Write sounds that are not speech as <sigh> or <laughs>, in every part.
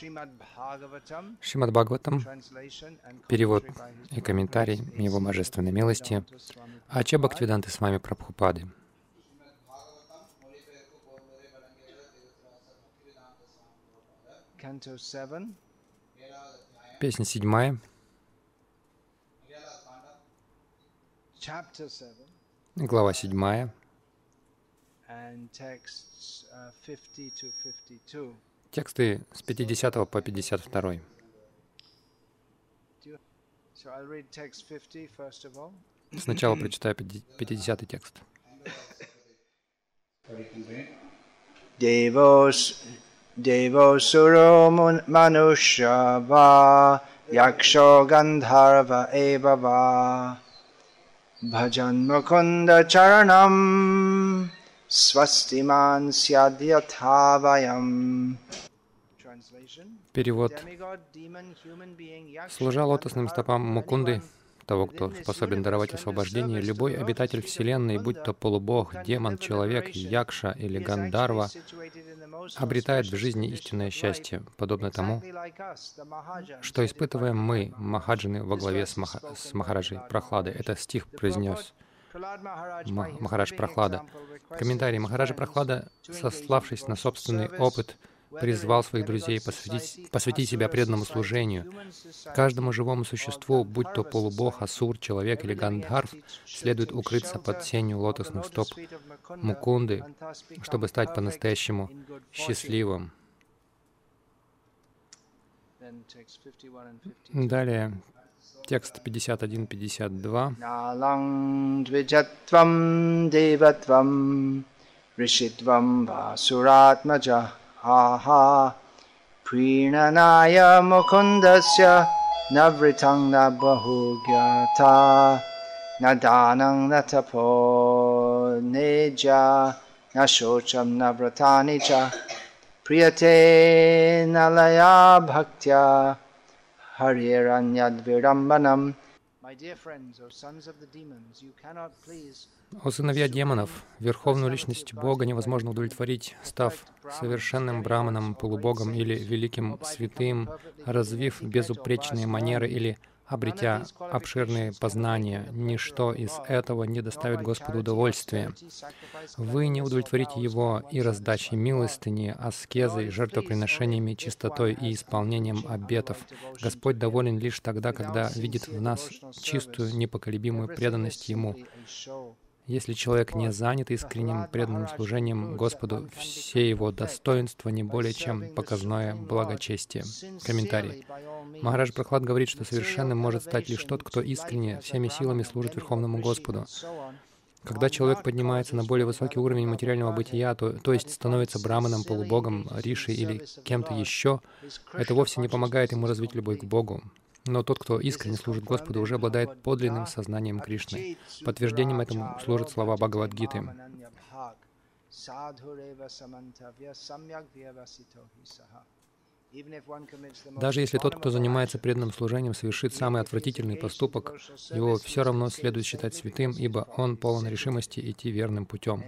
Шримад Бхагаватам, перевод и комментарий Его Божественной милости. Ача Бхактивиданты с вами Прабхупады. Canto 7, Песня седьмая, Chapter 7, глава седьмая, and texts 50 to 52. Тексты с 50 по 52. Do you- So I'll read text 50 first of all. Сначала прочитаю 50 текст. Devos Devosuro mun- Manusha va Yaksho Gandharva eva va Syadhyathavayam Translation. Перевод. Служа лотосным стопам Мукунды, того, кто способен даровать освобождение, любой обитатель Вселенной, будь то полубог, демон, человек, якша или гандарва, обретает в жизни истинное счастье, подобно тому, что испытываем мы, махаджаны, во главе с, Маха, с Махараджей Прохладой. Это стих произнес Махарадж Прохлада. Комментарий. Махараджа Прохлада, сославшись на собственный опыт, призвал своих друзей посвятить, посвятить себя преданному служению. Каждому живому существу, будь то полубог, асур, человек или гандхарв, следует укрыться под сенью лотосных стоп Мукунды, чтобы стать по-настоящему счастливым. Далее текст 51-52. Nalang dvijatvam devatvam rishitvam vasuratmaja aha prinanaya mukundasya navritang na bahugyata nadanang natapo neja na О сыновья демонов, верховную личность Бога невозможно удовлетворить, став совершенным браманом, полубогом или великим святым, развив безупречные манеры или обретя обширные познания. Ничто из этого не доставит Господу удовольствия. Вы не удовлетворите Его и раздачей милостыни, аскезой, жертвоприношениями, чистотой и исполнением обетов. Господь доволен лишь тогда, когда видит в нас чистую, непоколебимую преданность Ему. Если человек не занят искренним преданным служением Господу, все его достоинства не более чем показное благочестие. Комментарий. Махарадж Прохлад говорит, что совершенным может стать лишь тот, кто искренне, всеми силами служит Верховному Господу. Когда человек поднимается на более высокий уровень материального бытия, то, то есть становится браманом, полубогом, ришей или кем-то еще, это вовсе не помогает ему развить любовь к Богу. Но тот, кто искренне служит Господу, уже обладает подлинным сознанием Кришны. Подтверждением этому служат слова Бхагавадгиты. Даже если тот, кто занимается преданным служением, совершит самый отвратительный поступок, его все равно следует считать святым, ибо он полон решимости идти верным путем.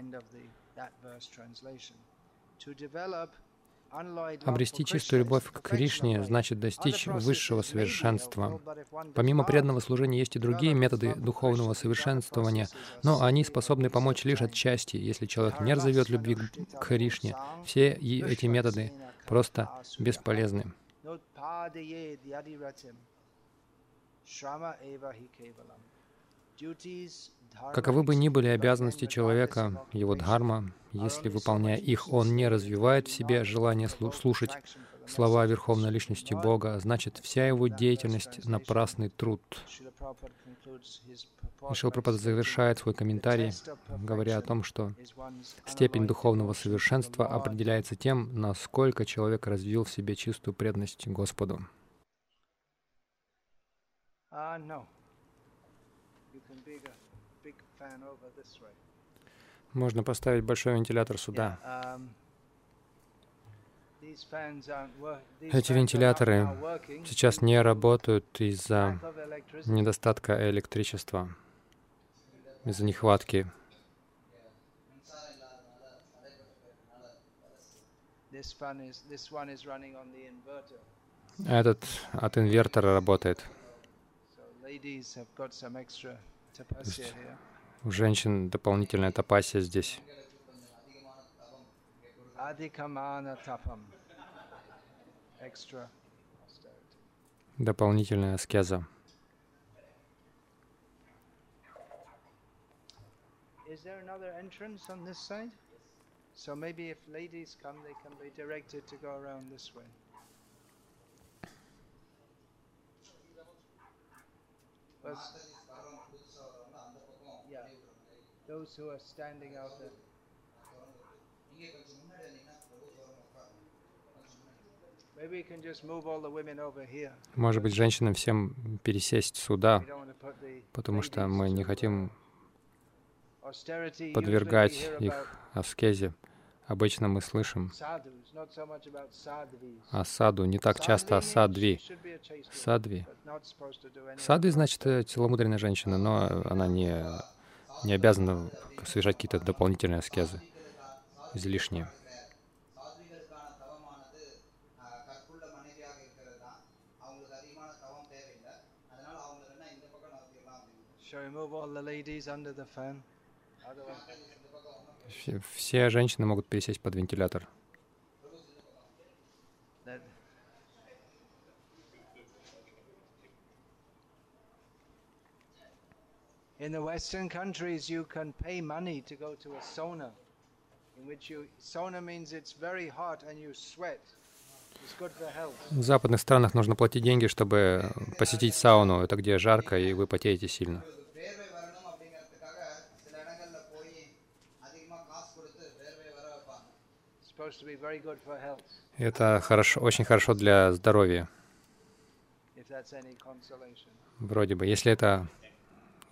Обрести чистую любовь к Кришне значит достичь высшего совершенства. Помимо преданного служения есть и другие методы духовного совершенствования, но они способны помочь лишь отчасти, если человек не разовьет любви к Кришне. Все эти методы просто бесполезны. Каковы бы ни были обязанности человека, его дхарма, если, выполняя их, он не развивает в себе желание слу- слушать слова Верховной Личности Бога, значит, вся его деятельность — напрасный труд. И Шилпрапада завершает свой комментарий, говоря о том, что степень духовного совершенства определяется тем, насколько человек развил в себе чистую преданность Господу. Можно поставить большой вентилятор сюда. Эти вентиляторы сейчас не работают из-за недостатка электричества, из-за нехватки. Этот от инвертора работает. У женщин дополнительная тапасия здесь. Дополнительная аскеза. Is there another entrance on this side? So maybe if ladies come, they can be directed to go around this way. But, yeah, those who are standing out there. Может быть, женщинам всем пересесть сюда, потому что мы не хотим подвергать их аскезе. Обычно мы слышим о саду, не так часто о садви. Садви. Садви значит э, целомудренная женщина, но она не, не обязана совершать какие-то дополнительные аскезы, излишние. Все, все женщины могут пересесть под вентилятор. In the Western countries, you can pay money to go to a sauna, in which you sauna means it's very hot and you sweat. В западных странах нужно платить деньги, чтобы посетить сауну. Это где жарко, и вы потеете сильно. Это хорошо, очень хорошо для здоровья. Вроде бы, если это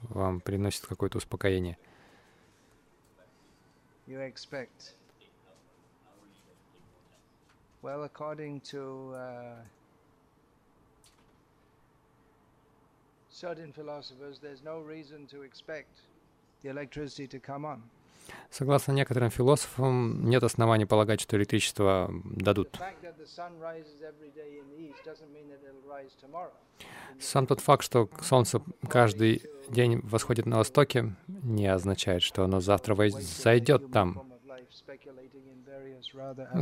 вам приносит какое-то успокоение. Well, according to uh. Согласно некоторым философам, нет оснований полагать, что электричество дадут. Сам тот факт, что Солнце каждый день восходит на востоке, не означает, что оно завтра зайдет там.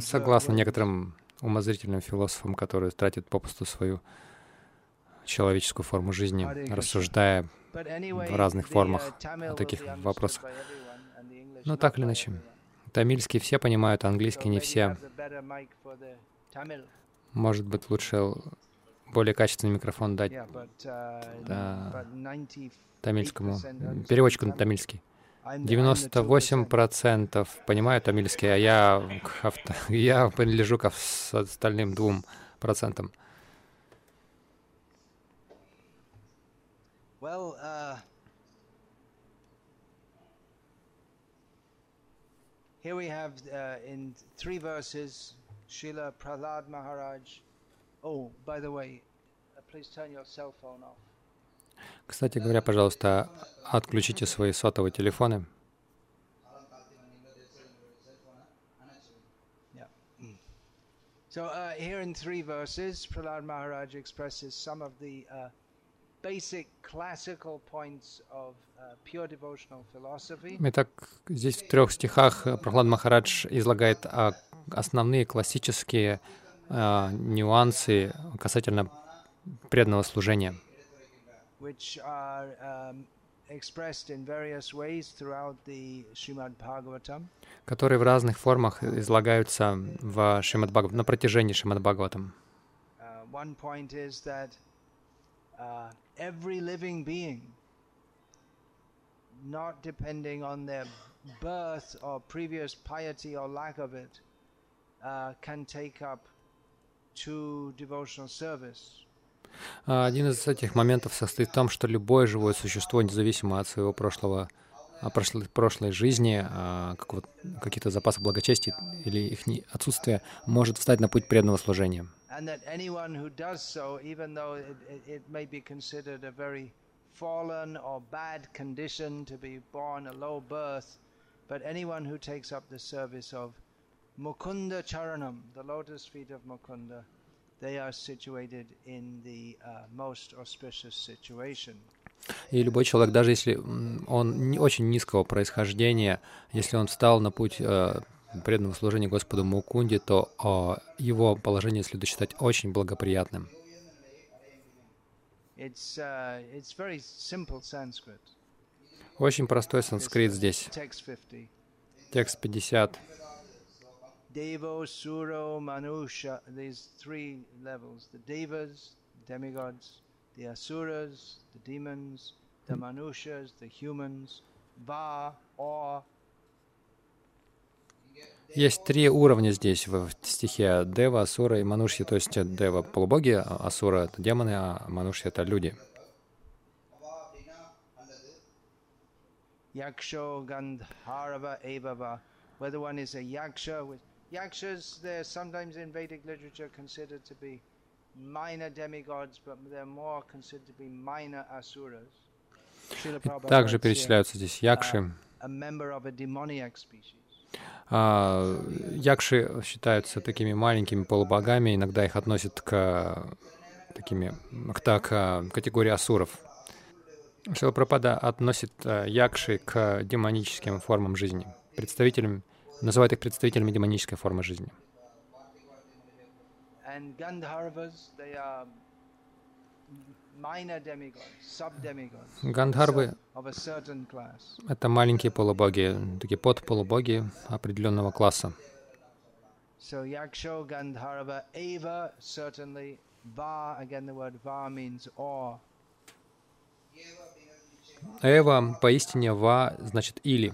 Согласно некоторым умозрительным философам, которые тратят попусту свою человеческую форму жизни, рассуждая в разных формах о таких вопросах. Но так или иначе, тамильский все понимают, английский не все. Может быть, лучше более качественный микрофон дать да, тамильскому, переводчику на тамильский. 98% понимают тамильский, а я, <laughs> я принадлежу к остальным двум процентам. Well, uh, Here we have uh, in three verses, Srila Prahlad Maharaj. Oh, by the way, uh, please turn your cell phone off. Кстати говоря, пожалуйста, отключите свои сотовые телефоны. So uh, here in three verses, Prahlad Maharaj expresses some of the uh, Итак, здесь в трех стихах Прохлад Махарадж излагает основные классические э, нюансы касательно преданного служения. Bhagavatam. которые в разных формах излагаются в Шримад на протяжении Шримад Бхагаватам. Every living being, not depending on their birth or previous piety or lack of it, uh, can take up to devotional service. А Один из этих моментов состоит в том, что любое живое существо, независимо от своего прошлого, прошлой, прошлой жизни, а, каких-то запасов благочестия или их отсутствия, может встать на путь преданного служения. And that anyone who does so, even though it, it, it may be considered a very fallen or bad condition to be born a low birth, but anyone who takes up the service of Mukunda Charanam, the lotus feet of Mukunda, they are situated in the uh, most auspicious situation. И любой человек, даже если м, он не очень низкого происхождения, если он встал на путь э, преданного служения Господу Мукунде, то э, его положение следует считать очень благоприятным. It's, uh, it's. Очень простой санскрит uh, здесь. Text 50. Текст 50. Devo, Suro, Manusha, these three levels the Devas, demigods, the Asuras, the demons, the Manushas, the humans, Va, or Есть три уровня здесь в стихе Дева, Асура и Манушья, то есть Дева — полубоги, а Асура — это демоны, а Манушья — это люди. Yaksho, Gandharva, Evava. Whether one is a Yaksha, with Yakshas, they're sometimes in Vedic literature considered to be minor demigods, but they're more considered to be minor Asuras. Srila Prabhupada Также перечисляются здесь якши. a member of a demoniac species. А, Якши считаются такими маленькими полубогами, иногда их относят к такими, к, так, к категории асуров. Шила Прабхупада относит а, якши к демоническим формам жизни, представителям, называет их представителями демонической формы жизни. And Гандхарвы это маленькие полубоги, такие подполубоги определенного класса. Эва поистине ва значит или.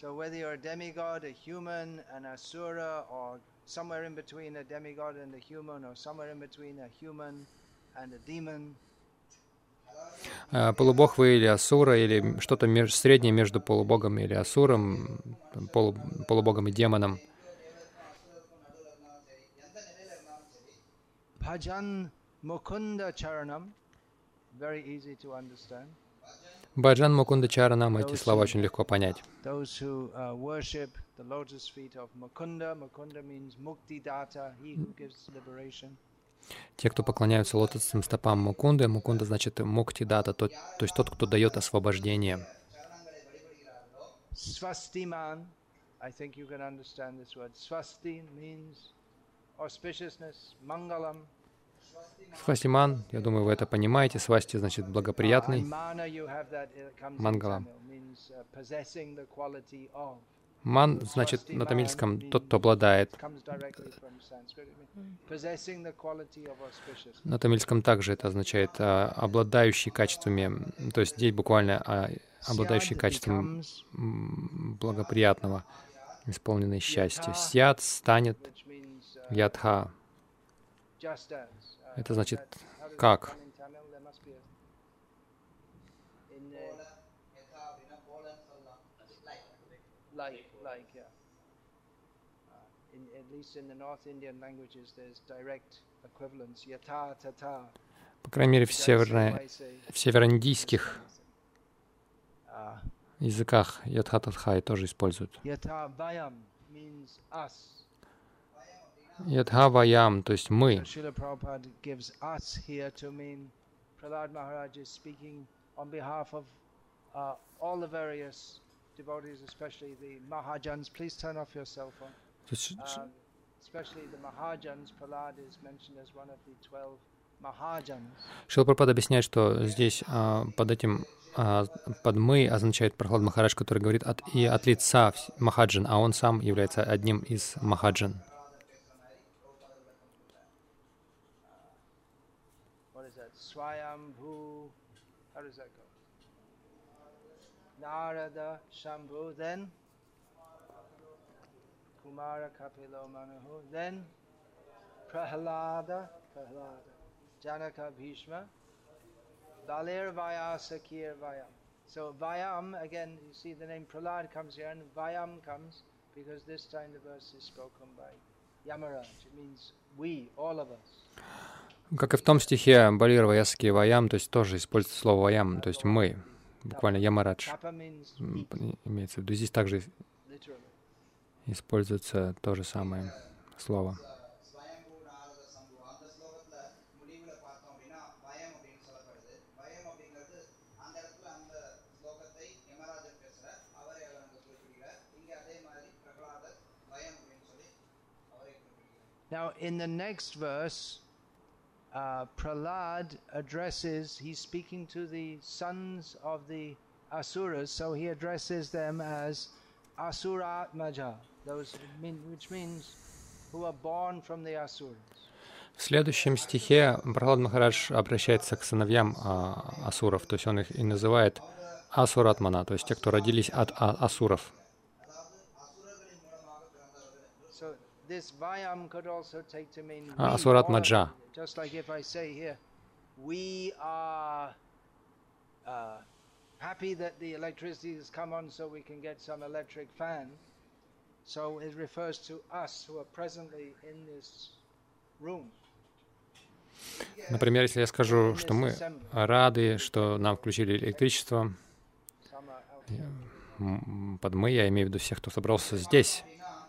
So whether you're a demigod, a human, an asura, or somewhere in between a demigod and a human, or somewhere in between a human Э, Полубог вы или Асура, или что-то меж- среднее между полубогом или Асуром, полу- полубогом и демоном. Баджан Мукунда Чаранам, эти слова очень легко понять. Uh. Те, кто поклоняются лотосным стопам Мукунды, Мукунда значит Мукти Дата, тот, то есть тот, кто дает освобождение. Swastiman, I think you can understand this word. Swasti means auspiciousness, mangalam. Свастиман, я думаю, вы это понимаете. Свасти значит Uh, благоприятный. mana, Ман значит на тамильском тот, кто обладает. На тамильском также это означает а, обладающий качествами, то есть здесь буквально а, обладающий качеством благоприятного, исполненный счастья. Сят станет ядха. Uh, Это значит как. come in Tamil? There must be a- in, uh, like, like, yeah. Uh, in, at least in the North Indian languages, there's direct equivalents. Yata, tata. По крайней мере, в, That's the северно, way I say, в североиндийских uh, языках ядха-татхай тоже используют. Ваям, то есть мы. Prahlad Maharaj is speaking on behalf of uh, all the various devotees, especially the Mahajans. Please turn off your cell phone. Um, especially the Mahajans, Prahlad is mentioned as one of the 12 Шилпрапад объясняет, что здесь а, под этим а, под «мы» означает Прохлад Махарадж, который говорит от, и от лица Махаджан, а он сам является одним из Махаджан. Swayambhu, how does that go? Narada, Shambhu, then Kumara, Kapilo, Manahu, then Prahalada, Prahalada, Janaka, Bhishma, Balir, Vaya, Sakir, Vayam. So Vayam, again, you see the name Prahlad comes here, and Vayam comes because this time the verse is spoken by Yamaraj. It means we, all of us. Как и в том стихе Балир, Ваяски, Ваям, то есть тоже используется слово Ваям, то есть мы, буквально Ямарадж, имеется в виду. Здесь также используется то же самое слово. Now, in the next verse, uh, Prahlad addresses, he's speaking to the sons of the Asuras, so he addresses them as Asuratmaja, those which means who are born from the Asuras. В следующем стихе Прохлад Махарадж обращается к сыновьям а, асуров, то есть он их и называет асуратмана, то есть те, кто родились от а, асуров. Асурат Маджа. Just like if I say here, we are uh, happy that the electricity has come on so we can get some electric fan. So it refers to us who are presently in this room. Например, если я скажу, что мы рады, что нам включили электричество, под мы я имею в виду всех, кто собрался здесь,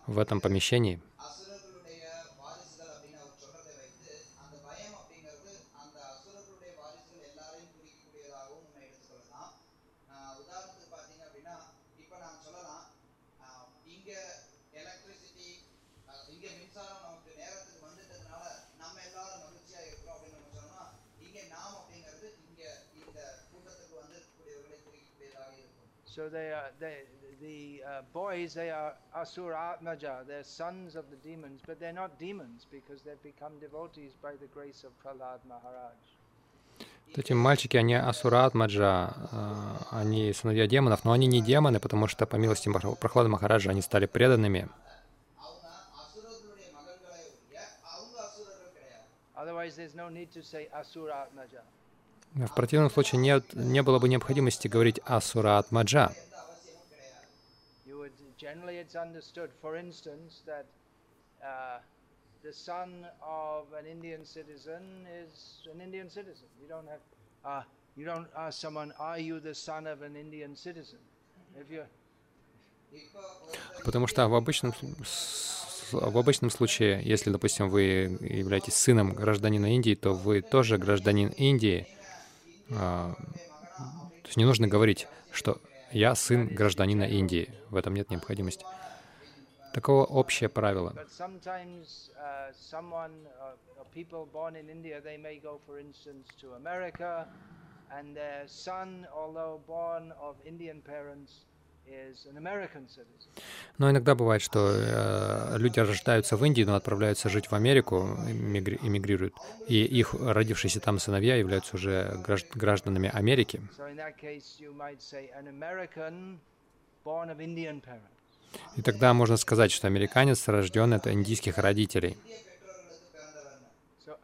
в этом помещении. So they are they, the uh, boys. They are asura atmaja. They're sons of the demons, but they're not demons because they've become devotees by the grace of Prahlad Maharaj. Эти мальчики, они асура маджа, они сыновья демонов, но они не демоны, потому что по милости Прохлада Махараджа они стали преданными. В противном случае нет, не было бы необходимости говорить Асурат Маджа. the son of an Indian citizen is an Indian citizen. You don't have, uh, you don't ask someone, are you the son of an Indian citizen? If you Потому что в обычном в обычном случае, если, допустим, вы являетесь сыном гражданина Индии, то вы тоже гражданин Индии. А, то есть не нужно говорить, что я сын гражданина Индии. В этом нет необходимости. Такого общее правило. and their son, although born of Indian parents, но иногда бывает, что э, люди рождаются в Индии, но отправляются жить в Америку, эмигри эмигрируют, и их родившиеся там сыновья являются уже гражданами Америки. И тогда можно сказать, что американец рожден от индийских родителей. Asura Atmaja means that they're born of demons, but they've undergone some change.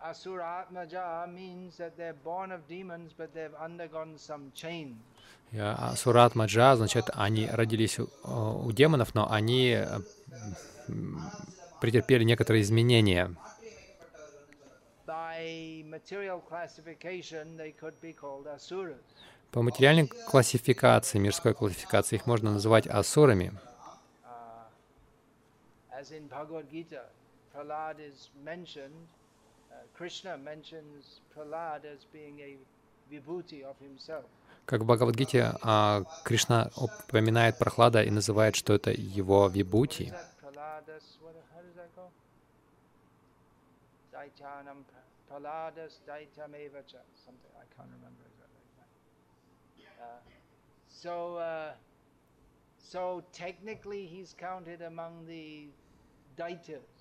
Сурат Маджа означает, они родились у демонов, но они э, претерпели некоторые изменения. По материальной классификации, мирской классификации, их можно называть асурами. Prahlad as being a vibhuti of himself. Как в Бхагавадгите, а, Кришна упоминает Прохлада и называет, что это его вибути. Uh, so, uh, so technically, he's counted among the Daitas,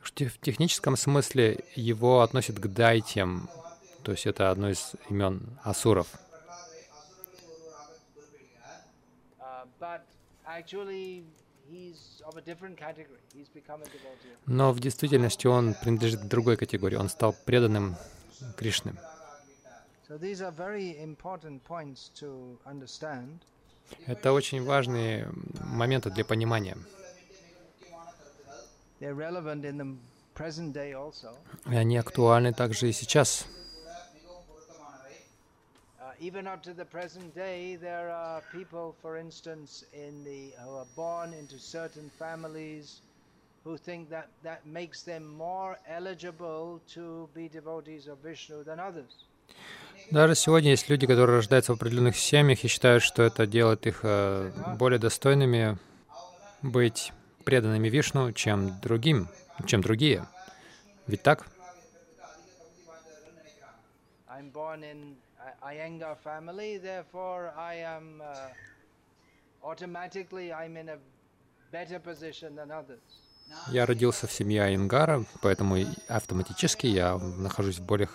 В техническом смысле его относят к дайтям, то есть это одно из имен асуров. Но в действительности он принадлежит к другой категории. Он стал преданным Кришне. Это очень важные моменты для понимания. И они актуальны также и сейчас. even up to the present day, there are people, for instance, in the, who are born into certain families who think that that makes them more eligible to be devotees of Vishnu than others. Даже сегодня есть люди, которые рождаются в определенных семьях и считают, что это делает их э, более достойными быть преданными Вишну, чем другим, чем другие. Ведь так? Uh. Я родился в семье Айенгара, поэтому автоматически я нахожусь в более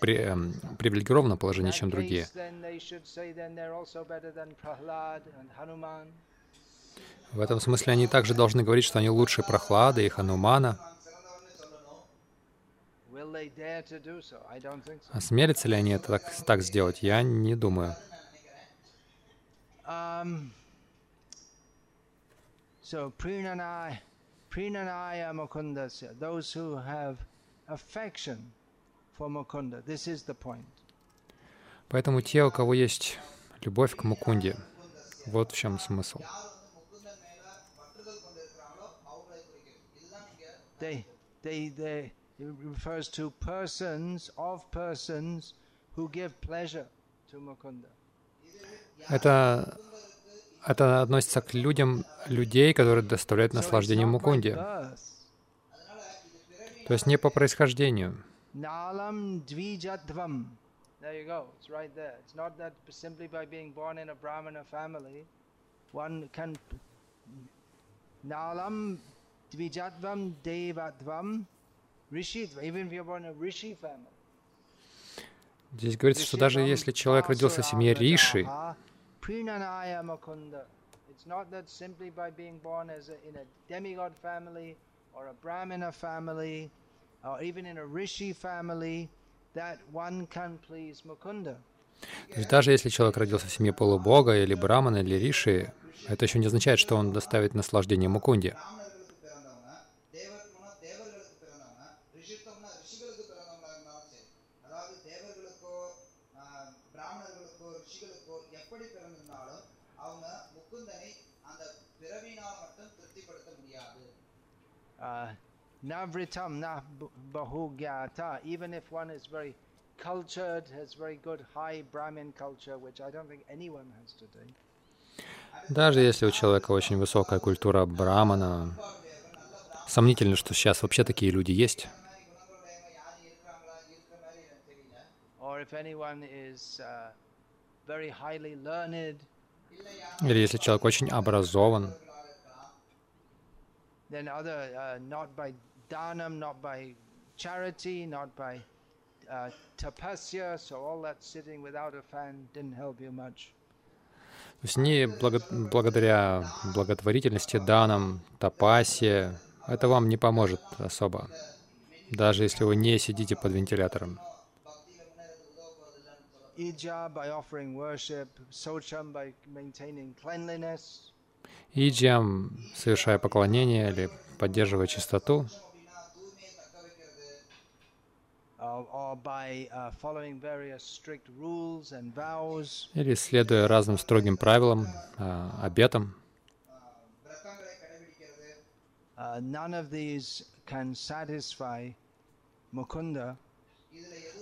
при, э, привилегированном положении, чем другие. В этом смысле они также должны говорить, что они лучше Прохлады и Ханумана. Осмелятся ли они это так, так сделать? Я не думаю. Um, so, prinanaya, prinanaya mukundasya, those who have affection for mukunda, this is the point. Поэтому те, у кого есть любовь к Мукунде, вот в чем смысл. They, they, they, It refers to persons, of persons who give pleasure to Mukunda. Это, это относится к людям, людей, которые доставляют наслаждение Мукунде. То есть не по происхождению. Nalam dvijatvam. There you go. It's right there. It's not that simply by being born in a Brahmana family, one can. Nalam dvijatvam devatvam Здесь говорится, что даже если человек родился в семье Риши, то есть даже если человек родился в семье полубога или брамана или риши, это еще не означает, что он доставит наслаждение Мукунде. Navritam na bahugyata, even if one is very cultured, has very good high Brahmin culture, which I don't think anyone has today. Даже если у человека очень высокая культура брамана, сомнительно, что сейчас вообще такие люди есть. Или если человек очень образован, then other, uh, not by dhanam, not by charity, not by uh, tapasya, so all that sitting without a fan didn't help you much. То есть не благо, благодаря благотворительности, данам, тапасе, это вам не поможет особо, даже если вы не сидите под вентилятором. Ija by offering worship, socham by maintaining cleanliness, иджиям, совершая поклонение или поддерживая чистоту, или следуя разным строгим правилам, а, обетам.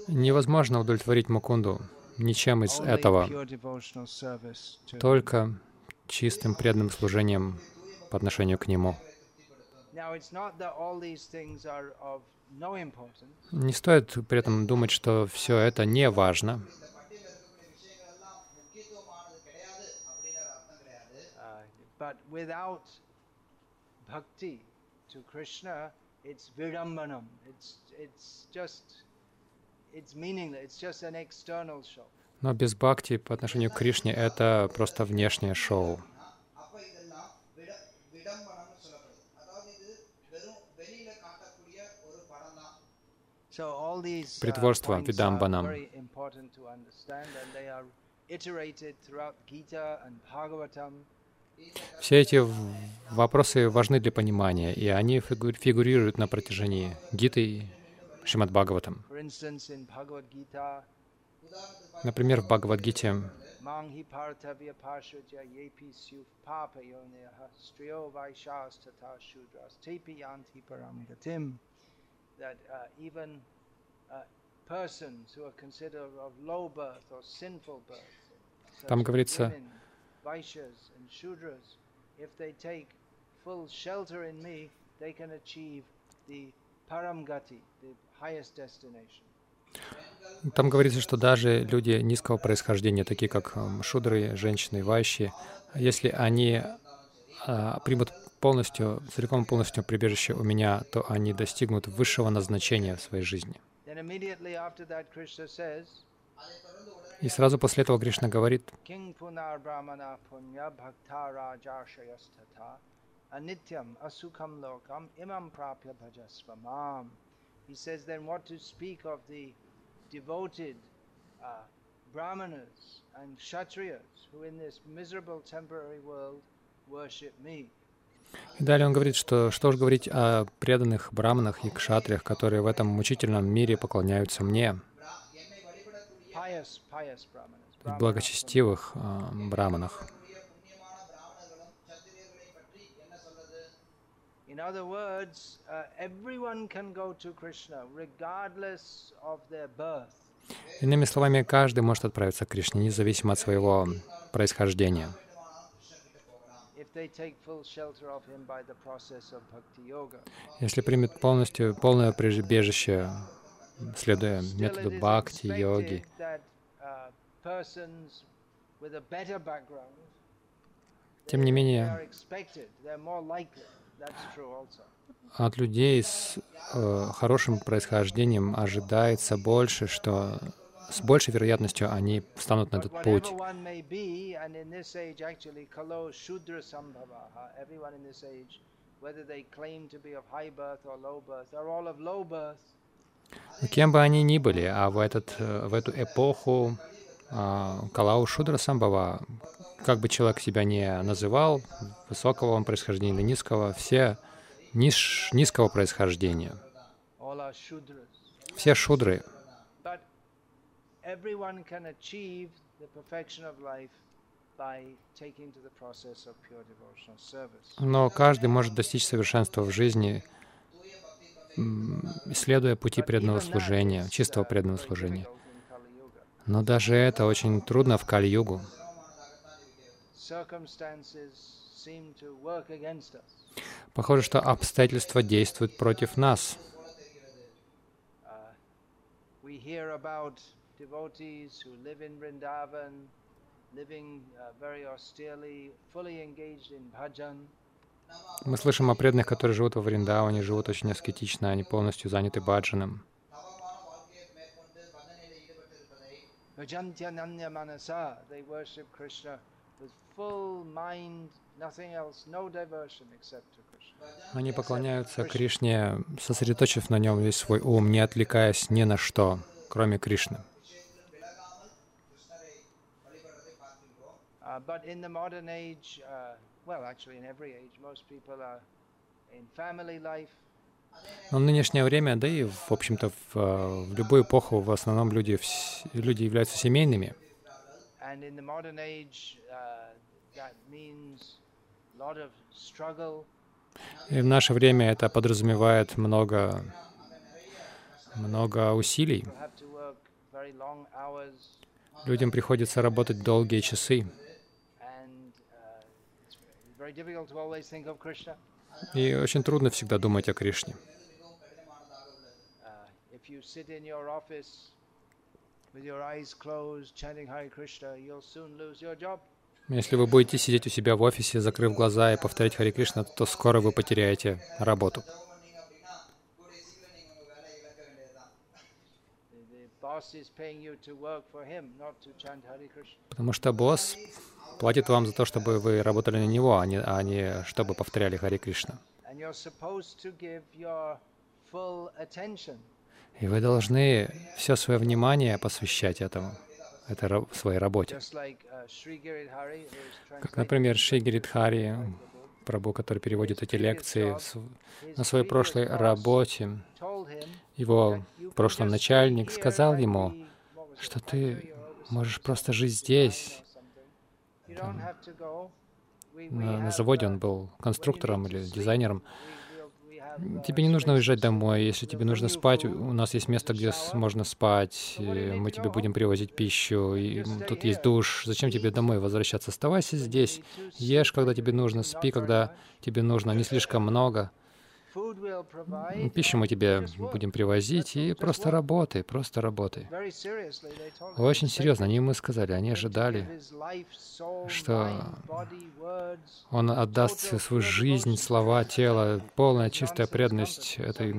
Невозможно удовлетворить Мукунду ничем из этого, только чистым преданным служением по отношению к Нему. Не стоит при этом думать, что все это не важно. It's virambanam. It's, it's just, it's meaningless. It's just an external show. Но без бхакти по отношению к Кришне это просто внешнее шоу. Притворство видамбанам. Все эти вопросы важны для понимания, и они фигурируют на протяжении Гиты и Шримад Бхагаватам. Например, в Бхагавадгите that uh, even uh, persons who are considered of low birth or sinful birth, Там говорится, they can achieve the Paramgati, the highest destination. Там говорится, что даже люди низкого происхождения, такие как шудры, женщины, вайщи, если они а, примут полностью, целиком полностью прибежище у меня, то они достигнут высшего назначения в своей жизни. И сразу после этого Кришна говорит, He says then what to speak of the devoted uh, brahmanas and kshatriyas who in this miserable temporary world worship me. И далее он говорит, что что же говорить о преданных браманах и кшатриях, которые в этом мучительном мире поклоняются мне, благочестивых э, браманах. Иными словами, каждый может отправиться к Кришне, независимо от своего происхождения. Если примет полностью полное прибежище, следуя методу бхакти, йоги, тем не менее, от людей с э, хорошим происхождением ожидается больше, что с большей вероятностью они встанут на этот путь. Кем бы они ни были, а в, этот, э, в эту эпоху Калау Шудра Самбава, как бы человек себя не называл, высокого он происхождения или низкого, все низ, низкого происхождения. Все шудры. Но каждый может достичь совершенства в жизни, исследуя пути преданного служения, чистого преданного служения. Но даже это очень трудно в Кали-югу. Похоже, что обстоятельства действуют против нас uh, bhajan. Мы слышим о преданных, которые живут во Вриндаване, живут очень аскетично, они полностью заняты баджаном. Они поклоняются Кришне, сосредоточив на нем весь свой ум, не отвлекаясь ни на что, кроме Кришны. Uh, but in the modern age, uh, well, actually in every age, most people are in family life. Но в нынешнее время, да и, в общем-то, в, в любую эпоху в основном люди, люди являются семейными. И в наше время это подразумевает много, много усилий. Людям приходится работать долгие часы. И очень трудно всегда думать о Кришне. Job. Если вы будете сидеть у себя в офисе, закрыв глаза и повторять Хари Кришна, то скоро вы потеряете работу. The, the boss is paying you to work for him, not to chant Hare Krishna. Потому что босс платит вам за то, чтобы вы работали на него, а не, а не чтобы повторяли Хари Кришна. И вы должны все свое внимание посвящать этому, этой своей работе. Uh, Как, например, Шри Гиридхари, Прабhu, который переводит эти лекции на своей прошлой работе. Его прошлый just начальник сказал ему, что ты можешь просто жить здесь. we На, на заводе он был конструктором или дизайнером. Тебе не нужно уезжать домой. Если тебе нужно спать, у нас есть место, где можно спать. Мы тебе будем привозить пищу, и тут есть душ. Зачем тебе домой возвращаться? Оставайся здесь. Ешь, когда тебе нужно, спи, когда тебе нужно, не слишком много. Пищу мы тебе будем привозить, и просто работай, просто работай. Очень "Expect серьезно, они ему сказали, они ожидали, что он отдаст всю свою жизнь, слова, тело, полная чистая преданность этой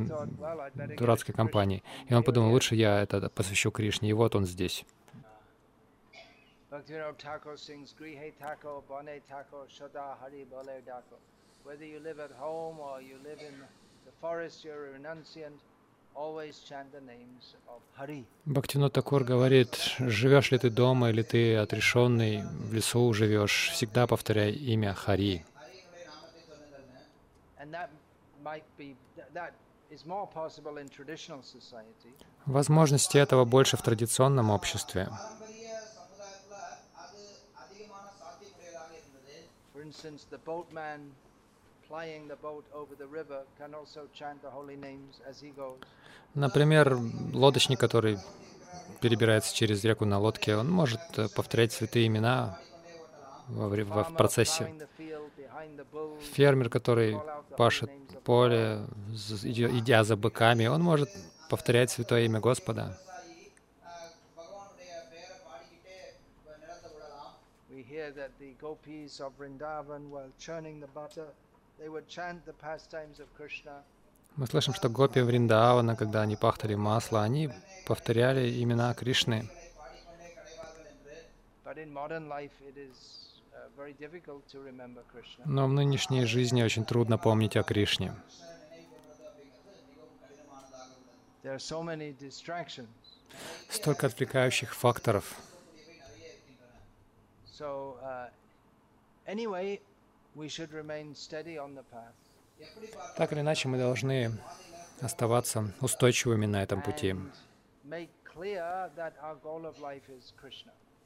дурацкой компании. И он подумал, лучше я это посвящу Кришне, и вот он здесь. Bhaktivinoda Thakur sings Grihe Thakur, Bane Thakur, Shada Hari Bale Thakur. Whether you live at home or you live in the forest, you're a renunciant, always chant the names of Hari. Бхактинот Такур говорит, живешь ли ты дома или ты отрешенный, в лесу живешь, всегда повторяй имя Хари. Возможности этого больше в традиционном обществе. For instance, the boatman Например, лодочник, который перебирается через реку на лодке, он может э, повторять святые имена во во- в процессе. Фермер, который пашет поле, идя за быками, он может повторять святое имя Господа. We hear that the gopis of Vrindavan, while churning the butter, Мы слышим, что гопи Вриндавана, когда они пахтали масло, они повторяли имена Кришны. Uh. Но в нынешней жизни очень трудно помнить о Кришне. Столько отвлекающих факторов. So, uh, anyway, Так или иначе, мы должны оставаться устойчивыми на этом пути.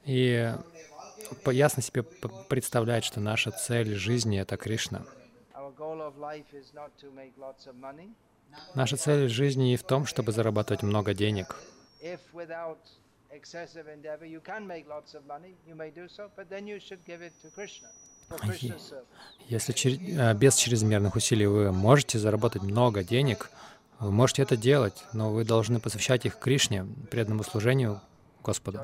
И ясно себе представлять, что наша цель жизни — это Кришна. Наша цель жизни не в том, чтобы зарабатывать много денег. Если чер- э, без чрезмерных усилий вы можете заработать много денег, вы можете это делать, но вы должны посвящать их Кришне, преданному служению Господу.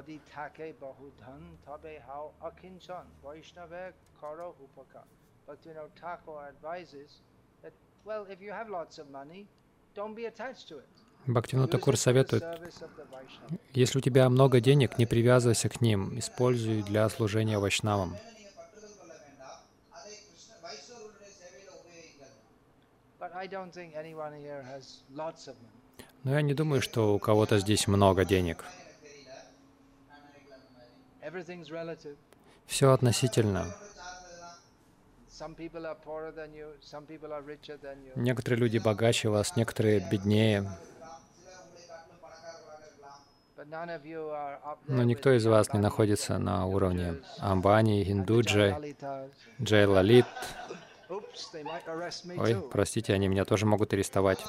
Use Такур советует, если у тебя много денег, не привязывайся к ним, используй для служения вайшнавам. But I don't think anyone here has lots of money. Но я не думаю, что у кого-то здесь много денег. Все относительно. Некоторые люди богаче вас, некоторые беднее. Но никто из вас не находится на уровне Амбани, and the Индуджи, Jayalalitas. Джей Лалит. Ой, простите, они меня тоже могут арестовать.